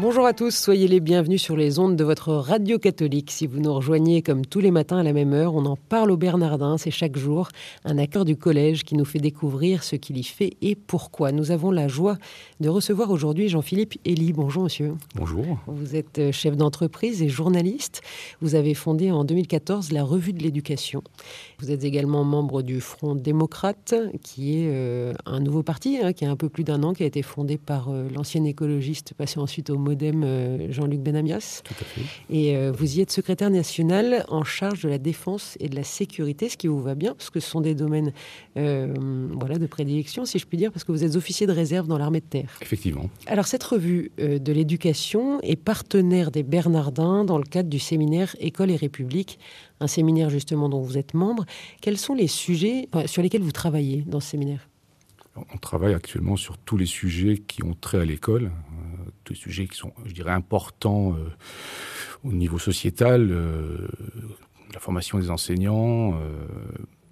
Bonjour à tous, soyez les bienvenus sur les ondes de votre radio catholique. Si vous nous rejoignez comme tous les matins à la même heure, on en parle au Bernardin, c'est chaque jour un acteur du collège qui nous fait découvrir ce qu'il y fait et pourquoi. Nous avons la joie de recevoir aujourd'hui Jean-Philippe Elie. Bonjour monsieur. Bonjour. Vous êtes euh, chef d'entreprise et journaliste. Vous avez fondé en 2014 la Revue de l'éducation. Vous êtes également membre du Front démocrate, qui est euh, un nouveau parti hein, qui a un peu plus d'un an, qui a été fondé par euh, l'ancien écologiste passé ensuite au modem euh, Jean-Luc Benamias. Tout à fait. Et euh, vous y êtes secrétaire national en charge de la défense et de la sécurité, ce qui vous va bien, parce que ce sont des domaines euh, voilà, de prédilection, si je puis dire, parce que vous êtes officier de réserve dans l'armée de terre. Effectivement. Alors cette revue de l'éducation est partenaire des Bernardins dans le cadre du séminaire École et République, un séminaire justement dont vous êtes membre. Quels sont les sujets sur lesquels vous travaillez dans ce séminaire? On travaille actuellement sur tous les sujets qui ont trait à l'école, euh, tous les sujets qui sont, je dirais, importants euh, au niveau sociétal, euh, la formation des enseignants,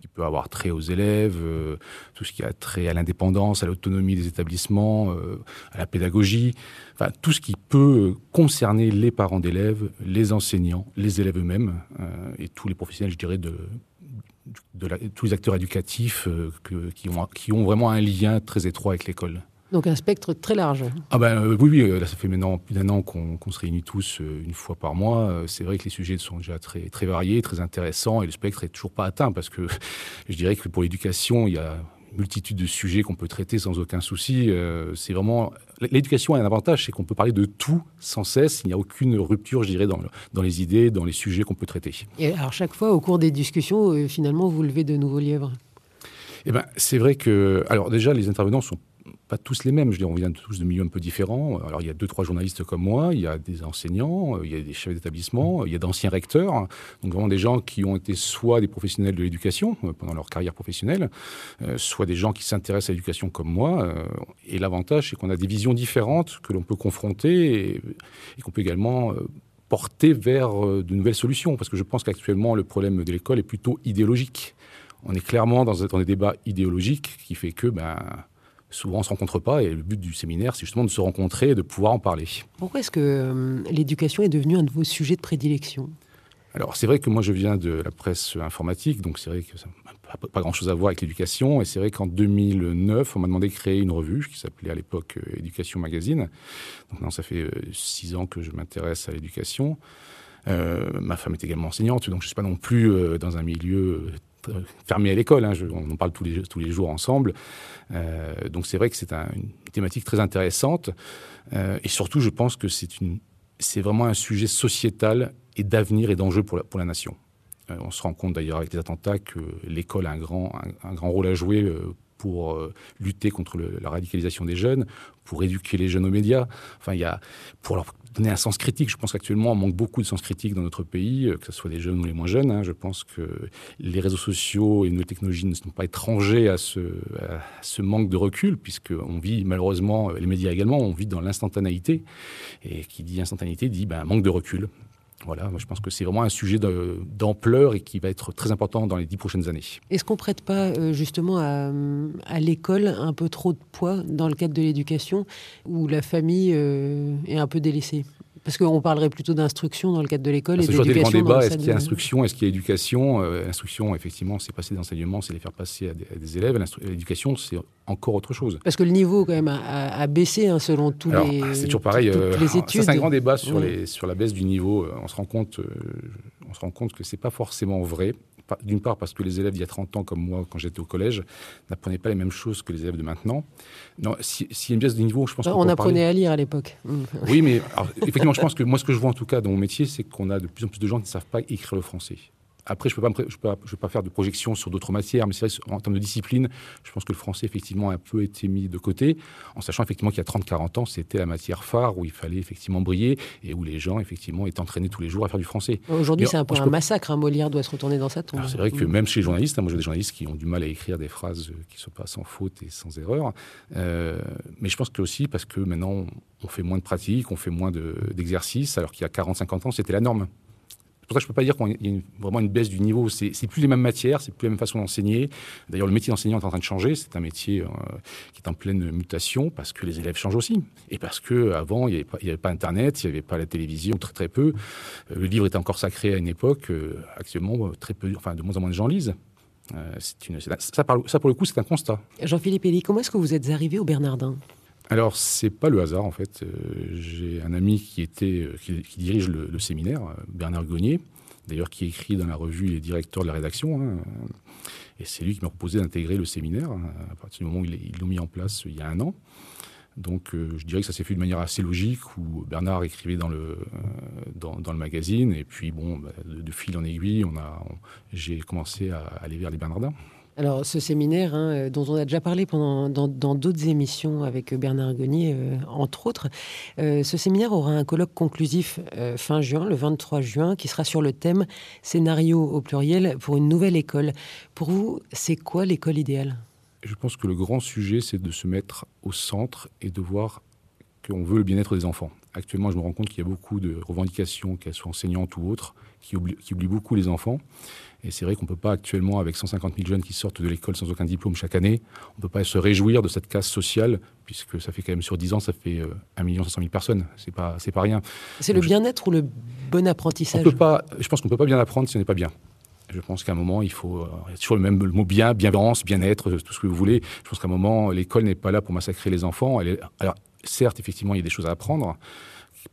qui peut avoir trait aux élèves, tout ce qui a trait à l'indépendance, à l'autonomie des établissements, à la pédagogie, enfin tout ce qui peut concerner les parents d'élèves, les enseignants, les élèves eux-mêmes et tous les professionnels, je dirais, de, de la- tous les acteurs éducatifs euh, que- qui, ont, qui ont vraiment un lien très étroit avec l'école. Donc un spectre très large. Ah ben euh, oui, oui, euh, là ça fait maintenant plus d'un an qu'on se réunit tous euh, une fois par mois. Euh, C'est vrai que les sujets sont déjà très, très variés, très intéressants et le spectre est toujours pas atteint parce que je dirais que pour l'éducation, il y a multitude de sujets qu'on peut traiter sans aucun souci. Euh, c'est vraiment l'éducation a un avantage, c'est qu'on peut parler de tout sans cesse. Il n'y a aucune rupture, je dirais, dans, le- dans les idées, dans les sujets qu'on peut traiter. Et alors chaque fois, au cours des discussions, euh, finalement, vous levez de nouveaux lièvres? Eh ben, c'est vrai que, alors déjà, les intervenants sont pas tous les mêmes. Je veux dire, on vient tous de milieux un peu différents. Alors, il y a deux, trois journalistes comme moi, il y a des enseignants, euh, il y a des chefs d'établissement, il y a d'anciens recteurs. Donc, vraiment des gens qui ont été soit des professionnels de l'éducation euh, pendant leur carrière professionnelle, euh, soit des gens qui s'intéressent à l'éducation comme moi. et l'avantage, c'est qu'on a des visions différentes que l'on peut confronter et, qu'on peut également porter vers de nouvelles solutions. Parce que je pense qu'actuellement, le problème de l'école est plutôt idéologique. On est clairement dans, dans des débats idéologiques qui fait que, ben, souvent on se rencontre pas et le but du séminaire c'est justement de se rencontrer et de pouvoir en parler. Pourquoi est-ce que euh, l'éducation est devenue un de vos sujets de prédilection? Alors c'est vrai que moi je viens de la presse informatique donc c'est vrai que ça n'a pas, pas grand chose à voir avec l'éducation et c'est vrai qu'en 2009 on m'a demandé de créer une revue qui s'appelait à l'époque euh, Éducation Magazine. Donc non ça fait euh, six ans que je m'intéresse à l'éducation. Euh, ma femme est également enseignante donc je ne suis pas non plus euh, dans un milieu fermé à l'école. hein. On en parle tous les, tous les jours ensemble. Euh, donc c'est vrai que c'est un- une thématique très intéressante. Euh, et surtout, je pense que c'est vraiment un sujet sociétal et d'avenir et d'enjeu pour la, pour la nation. Euh, on se rend compte d'ailleurs avec les attentats que l'école a un grand, un, grand rôle à jouer euh, pour euh, lutter contre la radicalisation des jeunes, pour éduquer les jeunes aux médias. Enfin, il y a pour donner un sens critique. Je pense qu'actuellement, on manque beaucoup de sens critique dans notre pays, euh, que ce soit les jeunes ou les moins jeunes. hein. Je pense que les réseaux sociaux et nos technologies ne sont pas étrangers à ce, manque de recul, puisqu'on vit malheureusement, les médias également, on vit dans l'instantanéité. Et qui dit instantanéité dit ben, manque de recul. Voilà, moi, je pense que c'est vraiment un sujet d'ampleur et qui va être très important dans les dix prochaines années. Est-ce qu'on prête pas euh, justement à, à l'école un peu trop de poids dans le cadre de l'éducation où la famille euh, est un peu délaissée? Parce qu'on parlerait plutôt d'instruction dans le cadre de l'école et C'est toujours des grands d'éducation. débats. le Est-ce cadre qu'il y a instruction Est-ce qu'il y a éducation Euh, Instruction, effectivement, c'est passer des enseignements, c'est les faire passer à des, à des élèves. L'éducation, c'est encore autre chose. Parce que le niveau, quand même, a, baissé hein, selon tous Alors, les. c'est toujours pareil. euh, c'est un grand débat sur, Ouais. les, sur la baisse du niveau. Euh, On se rend compte, euh, on se rend compte que c'est pas forcément vrai. D'une part parce que les élèves d'il y a 30 ans, comme moi, quand j'étais au collège, n'apprenaient pas les mêmes choses que les élèves de maintenant. Non, si- s'il y a une baisse de niveau, je pense qu'on On apprenait parler. à lire à l'époque. Mm. Oui, mais alors, effectivement, je pense que moi, ce que je vois en tout cas dans mon métier, c'est qu'on a de plus en plus de gens qui ne savent pas écrire le français. Après, je ne peux, pas me pré- je peux, pas- je peux pas faire de projection sur d'autres matières, mais c'est vrai qu'en termes de discipline, je pense que le français, effectivement, a un peu été mis de côté, en sachant effectivement qu'il y a 30-40 ans, c'était la matière phare où il fallait effectivement briller et où les gens, effectivement, étaient entraînés tous les jours à faire du français. Aujourd'hui, c'est un peu un peux- massacre. hein. Molière doit se retourner dans sa tombe. C'est vrai que même chez les journalistes, hein, moi j'ai des journalistes qui ont du mal à écrire des phrases euh, qui ne sont pas sans faute et sans erreur. Euh, mais je pense que aussi parce que maintenant on fait moins de pratiques, on fait moins de- d'exercices, alors qu'il y a 40-50 ans c'était la norme. Pour ça je ne peux pas dire qu'il y a vraiment une baisse du niveau. C'est plus les mêmes matières, c'est plus la même façon d'enseigner. D'ailleurs, le métier d'enseignant est en train de changer. C'est un métier qui est en pleine mutation parce que les élèves changent aussi. Et parce qu'avant, il n'y avait, pas Internet, il n'y avait pas la télévision, très très peu. le livre était encore sacré à une époque. actuellement, très peu, enfin, de moins en moins de gens lisent. Euh, une, ça, ça, pour le coup, c'est un constat. Jean-Philippe Elie, comment est-ce que vous êtes arrivé au Bernardin? Alors, c'est pas le hasard, en fait. Euh, j'ai un ami qui, était, euh, qui, dirige le, séminaire, Bernard Gognier, d'ailleurs, qui écrit dans la revue les directeurs de la rédaction. Hein. et c'est lui qui m'a proposé d'intégrer le séminaire, hein, à partir du moment où ils l'ont mis en place il y a un an. Donc euh, je dirais que ça s'est fait de manière assez logique, où Bernard écrivait dans le, euh, magazine, et puis bon, bah, de, fil en aiguille, on a, j'ai commencé à aller vers les Bernardins. Alors ce séminaire, hein, euh, dont on a déjà parlé dans d'autres émissions avec Bernard Gonier, entre autres, ce séminaire aura un colloque conclusif fin juin, le 23 juin, qui sera sur le thème Scénario au pluriel pour une nouvelle école. Pour vous, c'est quoi l'école idéale? Je pense que le grand sujet, c'est de se mettre au centre et de voir qu'on veut le bien-être des enfants. Actuellement, je me rends compte qu'il y a beaucoup de revendications, qu'elles soient enseignantes ou autres, qui oublient, beaucoup les enfants. Et c'est vrai qu'on ne peut pas actuellement, avec 150 000 jeunes qui sortent de l'école sans aucun diplôme chaque année, on ne peut pas se réjouir de cette casse sociale, puisque ça fait quand même sur 10 ans, ça fait 1 500 000 personnes. C'est pas, c'est pas rien. C'est le bien-être ou le bon apprentissage on peut pas, Je pense qu'on ne peut pas bien apprendre si on n'est pas bien. Je pense qu'à un moment, il faut. Euh, il y a toujours le même mot bien, bienveillance, bien-être, tout ce que vous voulez. Je pense qu'à un moment, l'école n'est pas là pour massacrer les enfants. Elle est, alors, certes, effectivement, il y a des choses à apprendre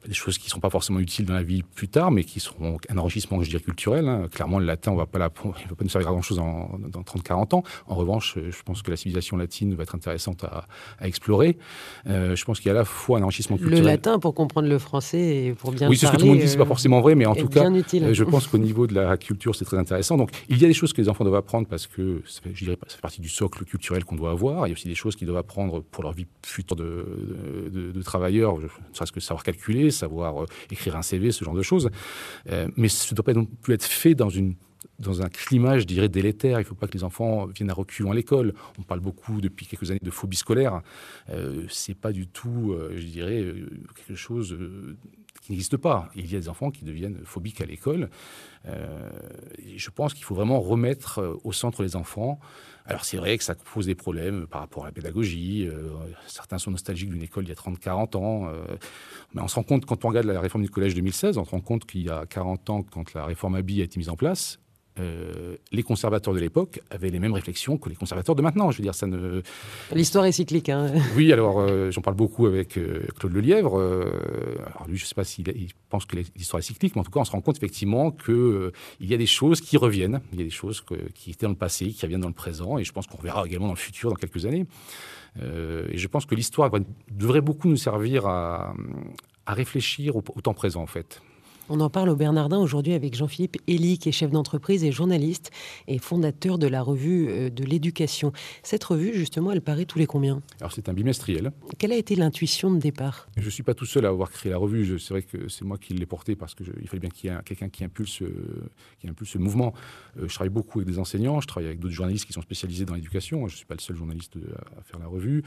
des choses qui ne sont pas forcément utiles dans la vie plus tard, mais qui seront un enrichissement, je dirais, culturel. Hein. Clairement, le latin, on va pas la, il va pas nous servir à grand-chose dans 30-40 ans. En revanche, je pense que la civilisation latine va être intéressante à, explorer. Euh, je pense qu'il y a à la fois un enrichissement culturel. Le latin pour comprendre le français et pour bien Oui, c'est ce que tout le monde dit, c'est pas euh, forcément vrai, mais en tout cas, euh, je pense qu'au niveau de la culture, c'est très intéressant. Donc, il y a des choses que les enfants doivent apprendre parce que, je dirais, ça fait partie du socle culturel qu'on doit avoir. Il y a aussi des choses qu'ils doivent apprendre pour leur vie future de, de, de travailleurs, ne serait-ce que savoir calculer, savoir écrire un CV, ce genre de choses. Euh, mais ce ne doit pas non plus être fait dans une dans un climat, je dirais, délétère. Il ne faut pas que les enfants viennent à reculons à l'école. On parle beaucoup depuis quelques années de phobie scolaire. Euh, Ce n'est pas du tout, euh, je dirais, euh, quelque chose qui n'existe pas. Il y a des enfants qui deviennent phobiques à l'école. je pense qu'il faut vraiment remettre au centre les enfants. Alors c'est vrai que ça pose des problèmes par rapport à la pédagogie. Euh, certains sont nostalgiques d'une école il y a 30-40 ans. Euh, mais on se rend compte, quand on regarde la réforme du collège 2016, on se rend compte qu'il y a 40 ans, quand la réforme ABI a été mise en place, euh, les conservateurs de l'époque avaient les mêmes réflexions que les conservateurs de maintenant. Je veux dire, ça ne. L'histoire est cyclique. Hein. Oui, alors euh, j'en parle beaucoup avec euh, Claude Lelièvre. alors lui, je ne sais pas s'il pense que l'histoire est cyclique, mais en tout cas, on se rend compte effectivement qu'il il y a des choses qui reviennent. Il y a des choses qui étaient dans le passé, qui reviennent dans le présent, et je pense qu'on verra également dans le futur, dans quelques années. et je pense que l'histoire devrait beaucoup nous servir à, à réfléchir au, au temps présent, en fait. On en parle au Bernardin aujourd'hui avec Jean-Philippe Elie, qui est chef d'entreprise et journaliste et fondateur de la revue euh, de l'éducation. Cette revue, justement, elle paraît tous les combien? Alors, c'est un bimestriel. Quelle a été l'intuition de départ? Je ne suis pas tout seul à avoir créé la revue. C'est vrai que c'est moi qui l'ai portée parce qu'il fallait bien qu'il y ait quelqu'un qui impulse, euh, qui impulse le mouvement. Euh, je travaille beaucoup avec des enseignants, je travaille avec d'autres journalistes qui sont spécialisés dans l'éducation. Je ne suis pas le seul journaliste à faire la revue.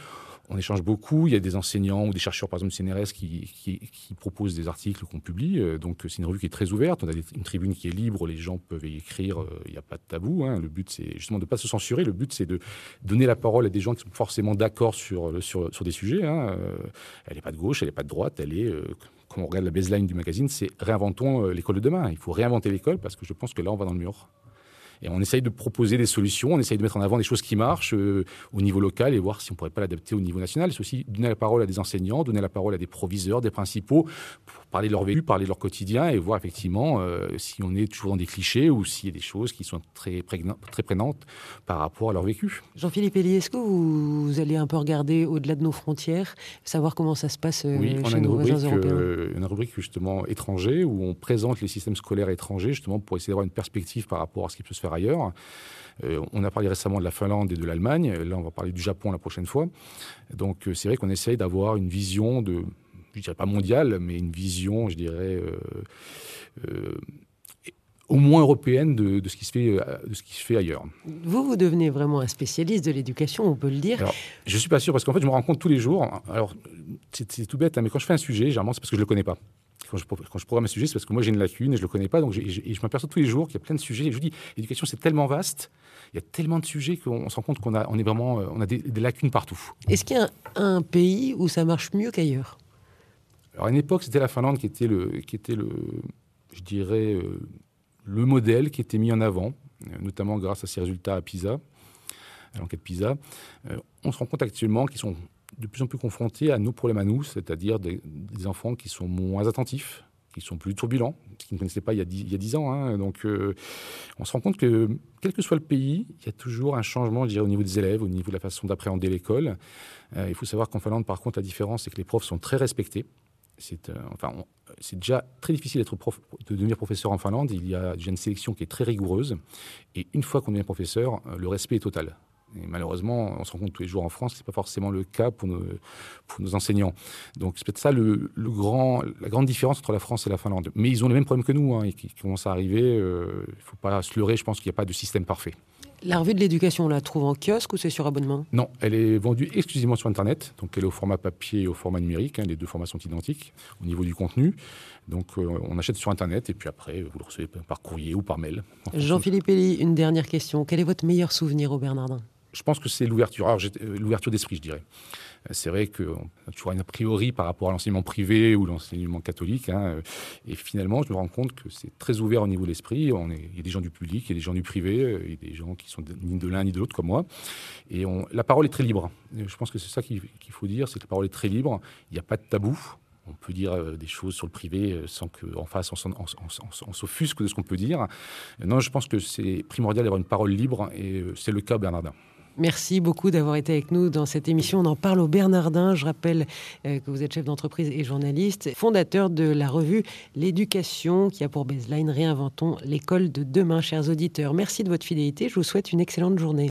On échange beaucoup. Il y a des enseignants ou des chercheurs, par exemple, CNRS, qui, qui, qui proposent des articles qu'on publie. Donc, c'est une revue qui est très ouverte. On a une tribune qui est libre, les gens peuvent y écrire, euh, il n'y a pas de tabou. Hein. Le but, c'est justement de ne pas se censurer. Le but, c'est de donner la parole à des gens qui sont forcément d'accord sur, sur, sur, des sujets. Hein. Euh, elle n'est pas de gauche, elle n'est pas de droite, elle est euh, quand on regarde la baseline du magazine, c'est réinventons l'école de demain. Il faut réinventer l'école parce que je pense que là, on va dans le mur. Et on essaye de proposer des solutions, on essaye de mettre en avant des choses qui marchent euh, au niveau local et voir si on pourrait pas l'adapter au niveau national. C'est aussi donner la parole à des enseignants, donner la parole à des proviseurs, des principaux, parler de leur vécu, parler de leur quotidien et voir effectivement euh, si on est toujours dans des clichés ou s'il y a des choses qui sont très, très prenantes par rapport à leur vécu. Jean-Philippe Elie, est-ce que vous, allez un peu regarder au-delà de nos frontières, savoir comment ça se passe euh, oui, chez on a une rubrique, européens? une rubrique justement étranger où on présente les systèmes scolaires étrangers justement pour essayer d'avoir une perspective par rapport à ce qui peut se faire ailleurs. Euh, on a parlé récemment de la Finlande et de l'Allemagne. Là, on va parler du Japon la prochaine fois. Donc, euh, c'est vrai qu'on essaye d'avoir une vision de, je dirais pas mondiale, mais une vision, je dirais, euh, au moins européenne de, ce qui se fait, de ce qui se fait ailleurs. Vous, vous devenez vraiment un spécialiste de l'éducation, on peut le dire. Alors, je suis pas sûr parce qu'en fait, je me rends compte tous les jours. Alors, c'est tout bête, hein, mais quand je fais un sujet, généralement, c'est parce que je le connais pas. quand je, quand je programme un sujet, c'est parce que moi j'ai une lacune et je ne le connais pas. Donc je, je m'aperçois tous les jours qu'il y a plein de sujets. Et je vous dis, l'éducation c'est tellement vaste, il y a tellement de sujets qu'on se rend compte qu'on a, on est vraiment, on a des, lacunes partout. Est-ce qu'il y a un, pays où ça marche mieux qu'ailleurs? Alors à une époque, c'était la Finlande qui était le, qui était le, je dirais, euh, le modèle qui était mis en avant, euh, notamment grâce à ses résultats à PISA, à l'enquête PISA. Euh, on se rend compte actuellement qu'ils sont de plus en plus confrontés à nos problèmes à nous, c'est-à-dire des, enfants qui sont moins attentifs, qui sont plus turbulents, ce qu'ils ne connaissaient pas il y a dix, ans. Hein. Donc, on se rend compte que, quel que soit le pays, il y a toujours un changement, je dirais, au niveau des élèves, au niveau de la façon d'appréhender l'école. Il faut savoir qu'en Finlande, par contre, la différence, c'est que les profs sont très respectés. C'est euh, c'est déjà très difficile d'être de devenir professeur en Finlande. Il y a déjà une sélection qui est très rigoureuse. Et une fois qu'on devient professeur, le respect est total. Et malheureusement, on se rend compte tous les jours en France ce n'est pas forcément le cas pour nos, enseignants. Donc c'est peut-être ça le, grand, la grande différence entre la France et la Finlande. Mais ils ont les mêmes problèmes que nous, hein, et qui, commencent à arriver. Euh, il ne faut pas se leurrer, je pense qu'il n'y a pas de système parfait. La revue de l'éducation, on la trouve en kiosque ou c'est sur abonnement? Non, elle est vendue exclusivement sur Internet. Donc elle est au format papier et au format numérique. Hein, les deux formats sont identiques au niveau du contenu. Donc euh, on achète sur Internet et puis après, vous le recevez par courrier ou par mail. Jean-Philippe Elie, une dernière question. Quel est votre meilleur souvenir au Bernardin je pense que c'est l'ouverture. Euh, l'ouverture d'esprit, je dirais. Euh, c'est vrai qu'on a toujours un a priori par rapport à l'enseignement privé ou l'enseignement catholique. Hein, euh, et finalement, je me rends compte que c'est très ouvert au niveau de l'esprit. Il y a des gens du public, il y a des gens du privé, il y a des gens qui sont ni de l'un ni de l'autre comme moi. Et la parole est très libre. je pense que c'est ça qu'il faut dire, c'est que la parole est très libre. Il n'y a pas de tabou. On peut dire des choses sur le privé sans qu'en face on, s'offusque de ce qu'on peut dire. Non, je pense que c'est primordial d'avoir une parole libre et c'est le cas Bernardin. Merci beaucoup d'avoir été avec nous dans cette émission. On en parle au Bernardin. Je rappelle euh, que vous êtes chef d'entreprise et journaliste, fondateur de la revue L'éducation qui a pour baseline Réinventons l'école de demain, chers auditeurs. Merci de votre fidélité. Je vous souhaite une excellente journée.